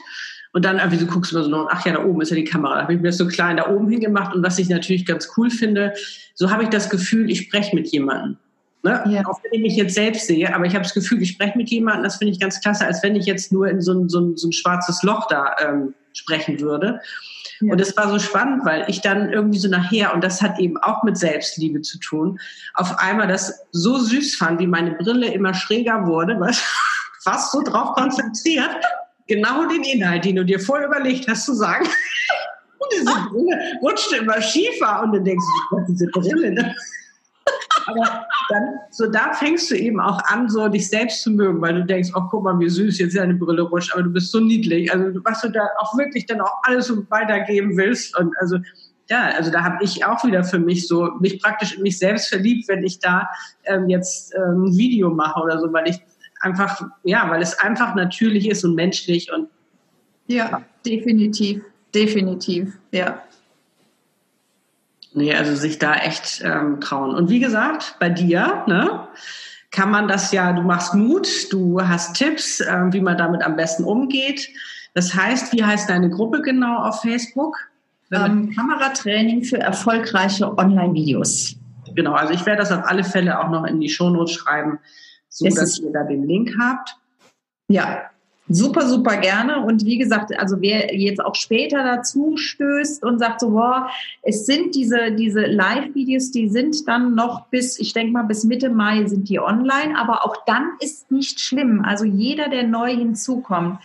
und dann irgendwie so guckst du so noch, ach ja, da oben ist ja die Kamera. Da habe ich mir das so klein da oben hingemacht und was ich natürlich ganz cool finde, so habe ich das Gefühl, ich spreche mit jemandem. Ne? Ja. Auch wenn ich mich jetzt selbst sehe, aber ich habe das Gefühl, ich spreche mit jemandem, das finde ich ganz klasse, als wenn ich jetzt nur in so ein, so ein, so ein schwarzes Loch da ähm, sprechen würde. Ja. Und es war so spannend, weil ich dann irgendwie so nachher, und das hat eben auch mit Selbstliebe zu tun, auf einmal das so süß fand, wie meine Brille immer schräger wurde, was [LAUGHS] fast so drauf konzentriert, genau den Inhalt, den du dir vorher überlegt hast, zu sagen. [LAUGHS] Und diese Brille rutschte immer schiefer und dann denkst du, diese Brille, ne? Aber dann, so da fängst du eben auch an, so dich selbst zu mögen, weil du denkst, oh, guck mal, wie süß jetzt deine Brille rutscht, aber du bist so niedlich. Also, was du da auch wirklich dann auch alles so weitergeben willst. Und also, ja, also da habe ich auch wieder für mich so, mich praktisch in mich selbst verliebt, wenn ich da ähm, jetzt ähm, ein Video mache oder so, weil ich einfach, ja, weil es einfach natürlich ist und menschlich und ja, ja. definitiv, definitiv, ja. Nee, also sich da echt ähm, trauen. Und wie gesagt, bei dir, ne, kann man das ja, du machst Mut, du hast Tipps, äh, wie man damit am besten umgeht. Das heißt, wie heißt deine Gruppe genau auf Facebook? Ähm, Kameratraining für erfolgreiche Online-Videos. Genau, also ich werde das auf alle Fälle auch noch in die Shownotes schreiben, so es dass ihr da den Link habt. Ja, super, super gerne. Und wie gesagt, also wer jetzt auch später dazu stößt und sagt so, boah, es sind diese, diese Live-Videos, die sind dann noch bis, ich denke mal, bis Mitte Mai sind die online. Aber auch dann ist nicht schlimm. Also jeder, der neu hinzukommt,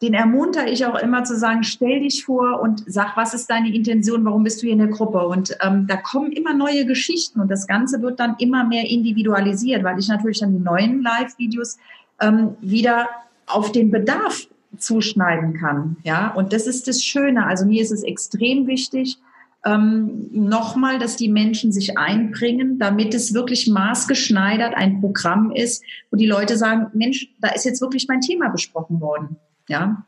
den ermuntere ich auch immer zu sagen, stell dich vor und sag, was ist deine Intention, warum bist du hier in der Gruppe? Und ähm, da kommen immer neue Geschichten und das Ganze wird dann immer mehr individualisiert, weil ich natürlich dann die neuen Live-Videos ähm, wieder auf den Bedarf zuschneiden kann. Ja, und das ist das Schöne. Also mir ist es extrem wichtig, ähm, nochmal, dass die Menschen sich einbringen, damit es wirklich maßgeschneidert ein Programm ist, wo die Leute sagen, Mensch, da ist jetzt wirklich mein Thema besprochen worden. Ja.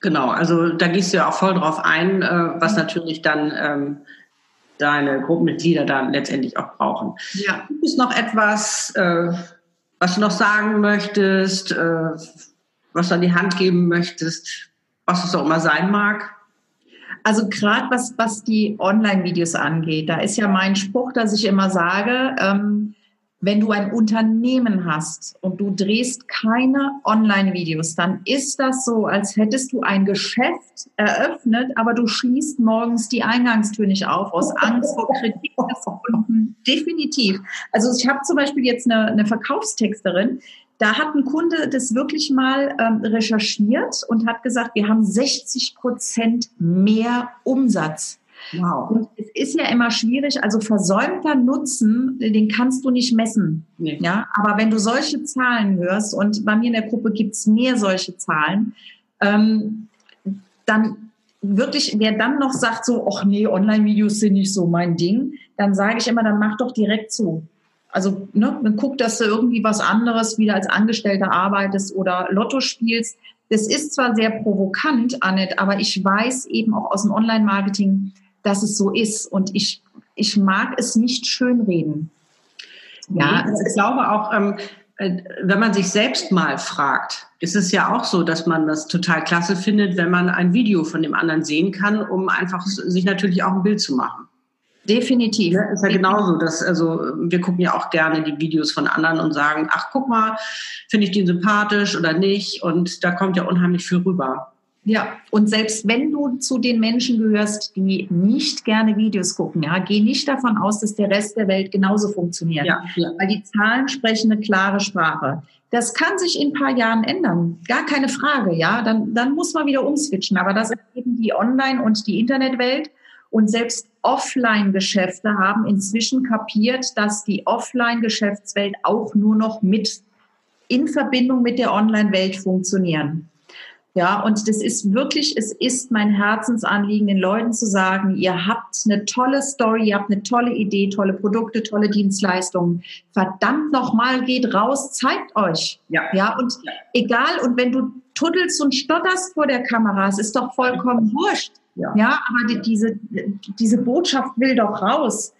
Genau, also da gehst du ja auch voll drauf ein, äh, was natürlich dann ähm, deine Gruppenmitglieder dann letztendlich auch brauchen. Ja. Gibt es noch etwas, äh, was du noch sagen möchtest, äh, was du an die Hand geben möchtest, was es auch immer sein mag? Also gerade was, was die Online-Videos angeht, da ist ja mein Spruch, dass ich immer sage, ähm, wenn du ein Unternehmen hast und du drehst keine Online-Videos, dann ist das so, als hättest du ein Geschäft eröffnet, aber du schließt morgens die Eingangstür nicht auf aus Angst vor Kritik des Kunden. [LAUGHS] Definitiv. Also ich habe zum Beispiel jetzt eine, eine Verkaufstexterin, da hat ein Kunde das wirklich mal ähm, recherchiert und hat gesagt, wir haben 60 Prozent mehr Umsatz Wow. Und es ist ja immer schwierig, also versäumter Nutzen, den kannst du nicht messen. Nee. Ja, aber wenn du solche Zahlen hörst, und bei mir in der Gruppe gibt es mehr solche Zahlen, ähm, dann wirklich, wer dann noch sagt so, ach nee, Online-Videos sind nicht so mein Ding, dann sage ich immer, dann mach doch direkt zu. Also ne, dann guck, dass du irgendwie was anderes wieder als Angestellter arbeitest oder Lotto spielst. Das ist zwar sehr provokant, Annette, aber ich weiß eben auch aus dem Online-Marketing, dass es so ist. Und ich, ich mag es nicht schönreden. Ja, also ich glaube auch, ähm, äh, wenn man sich selbst mal fragt, ist es ja auch so, dass man das total klasse findet, wenn man ein Video von dem anderen sehen kann, um einfach sich natürlich auch ein Bild zu machen. Definitiv. Ja, ist ja genauso. Dass, also, wir gucken ja auch gerne die Videos von anderen und sagen, ach, guck mal, finde ich den sympathisch oder nicht? Und da kommt ja unheimlich viel rüber. Ja, und selbst wenn du zu den Menschen gehörst, die nicht gerne Videos gucken, ja, geh nicht davon aus, dass der Rest der Welt genauso funktioniert. Ja, ja. Weil die Zahlen sprechen eine klare Sprache. Das kann sich in ein paar Jahren ändern. Gar keine Frage, ja. Dann, dann muss man wieder umswitchen. Aber das ist eben die Online- und die Internetwelt. Und selbst Offline-Geschäfte haben inzwischen kapiert, dass die Offline-Geschäftswelt auch nur noch mit in Verbindung mit der Online-Welt funktionieren. Ja, und das ist wirklich, es ist mein Herzensanliegen, den Leuten zu sagen, ihr habt eine tolle Story, ihr habt eine tolle Idee, tolle Produkte, tolle Dienstleistungen. Verdammt nochmal, geht raus, zeigt euch. Ja. Ja, und egal, und wenn du tuddelst und stotterst vor der Kamera, es ist doch vollkommen wurscht. Ja, ja aber die, diese, diese Botschaft will doch raus.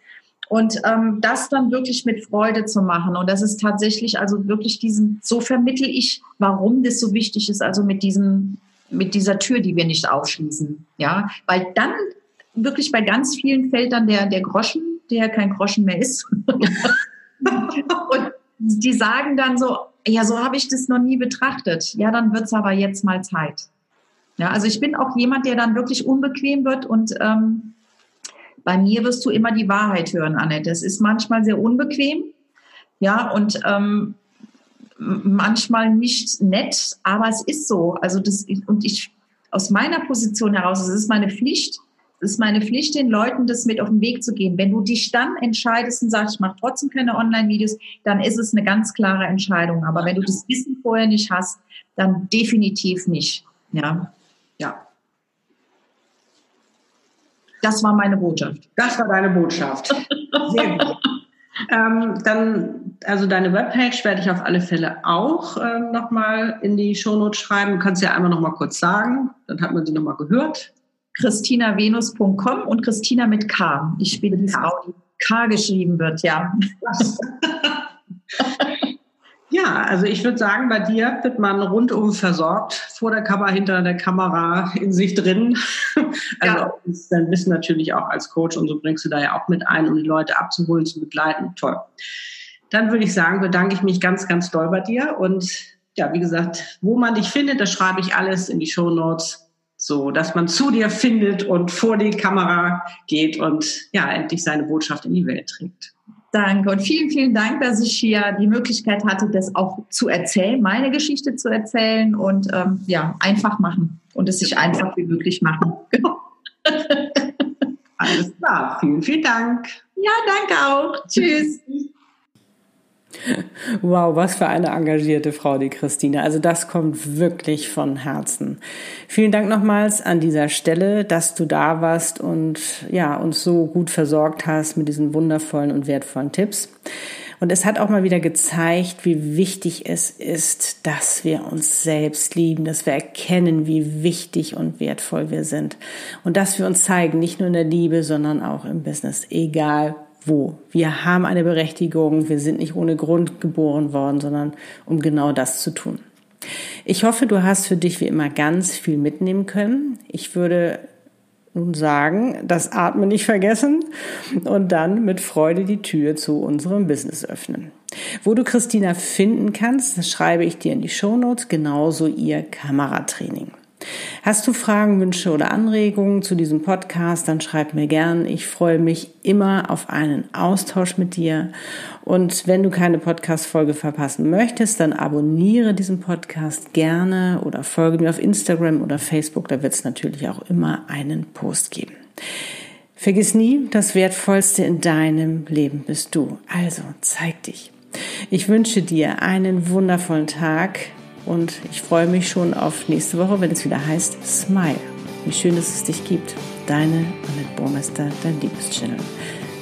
Und ähm, das dann wirklich mit Freude zu machen. Und das ist tatsächlich also wirklich diesen, so vermittel ich, warum das so wichtig ist, also mit diesem, mit dieser Tür, die wir nicht aufschließen. Ja, weil dann wirklich bei ganz vielen fällt dann der, der Groschen, der kein Groschen mehr ist. [LAUGHS] und die sagen dann so, ja, so habe ich das noch nie betrachtet. Ja, dann wird's aber jetzt mal Zeit. Ja, also ich bin auch jemand, der dann wirklich unbequem wird und ähm, bei mir wirst du immer die Wahrheit hören, Annette. Es ist manchmal sehr unbequem, ja, und ähm, manchmal nicht nett, aber es ist so. Also das, und ich, aus meiner Position heraus, es ist meine Pflicht, es ist meine Pflicht, den Leuten das mit auf den Weg zu geben. Wenn du dich dann entscheidest und sagst, ich mache trotzdem keine Online-Videos, dann ist es eine ganz klare Entscheidung. Aber wenn du das Wissen vorher nicht hast, dann definitiv nicht. Ja. Ja, Das war meine Botschaft. Das war deine Botschaft. Sehr gut. [LAUGHS] ähm, dann, also deine Webpage werde ich auf alle Fälle auch äh, nochmal in die Shownotes schreiben. Du kannst ja einmal nochmal kurz sagen, dann hat man sie nochmal gehört. ChristinaVenus.com und Christina mit K. Ich spiele die Frau, die K geschrieben wird, ja. [LAUGHS] Ja, also ich würde sagen, bei dir wird man rundum versorgt, vor der Kamera, hinter der Kamera, in sich drin. [LAUGHS] Also ja. dein Wissen natürlich auch als Coach und so bringst du da ja auch mit ein, um die Leute abzuholen, zu begleiten. Toll. Dann würde ich sagen, bedanke ich mich ganz, ganz doll bei dir und ja, wie gesagt, wo man dich findet, das schreibe ich alles in die Show Notes, so dass man zu dir findet und vor die Kamera geht und ja, endlich seine Botschaft in die Welt trägt. Danke und vielen, vielen Dank, dass ich hier die Möglichkeit hatte, das auch zu erzählen, meine Geschichte zu erzählen und ähm, ja, einfach machen und es sich einfach wie möglich machen. [LAUGHS] Alles klar, vielen, vielen Dank. Ja, danke auch. Tschüss. [LAUGHS] [LAUGHS] Wow, was für eine engagierte Frau, die Christine. Also das kommt wirklich von Herzen. Vielen Dank nochmals an dieser Stelle, dass du da warst und ja, uns so gut versorgt hast mit diesen wundervollen und wertvollen Tipps. Und es hat auch mal wieder gezeigt, wie wichtig es ist, dass wir uns selbst lieben, dass wir erkennen, wie wichtig und wertvoll wir sind. Und dass wir uns zeigen, nicht nur in der Liebe, sondern auch im Business, egal wo. Wir haben eine Berechtigung, wir sind nicht ohne Grund geboren worden, sondern um genau das zu tun. Ich hoffe, du hast für dich wie immer ganz viel mitnehmen können. Ich würde nun sagen, das Atmen nicht vergessen und dann mit Freude die Tür zu unserem Business öffnen. Wo du Christina finden kannst, das schreibe ich dir in die Shownotes, genauso ihr Kameratraining. Hast du Fragen, Wünsche oder Anregungen zu diesem Podcast, dann schreib mir gern. Ich freue mich immer auf einen Austausch mit dir. Und wenn du keine Podcast-Folge verpassen möchtest, dann abonniere diesen Podcast gerne oder folge mir auf Instagram oder Facebook. Da wird es natürlich auch immer einen Post geben. Vergiss nie, das Wertvollste in deinem Leben bist du. Also zeig dich. Ich wünsche dir einen wundervollen Tag und ich freue mich schon auf nächste Woche, wenn es wieder heißt Smile. Wie schön, dass es dich gibt. Deine Annette Burmester, dein Liebeschannel.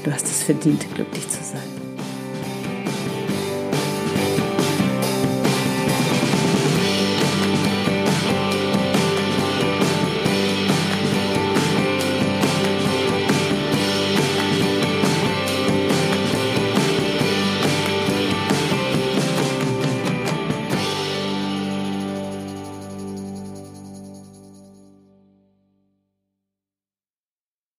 Du hast es verdient, glücklich zu sein.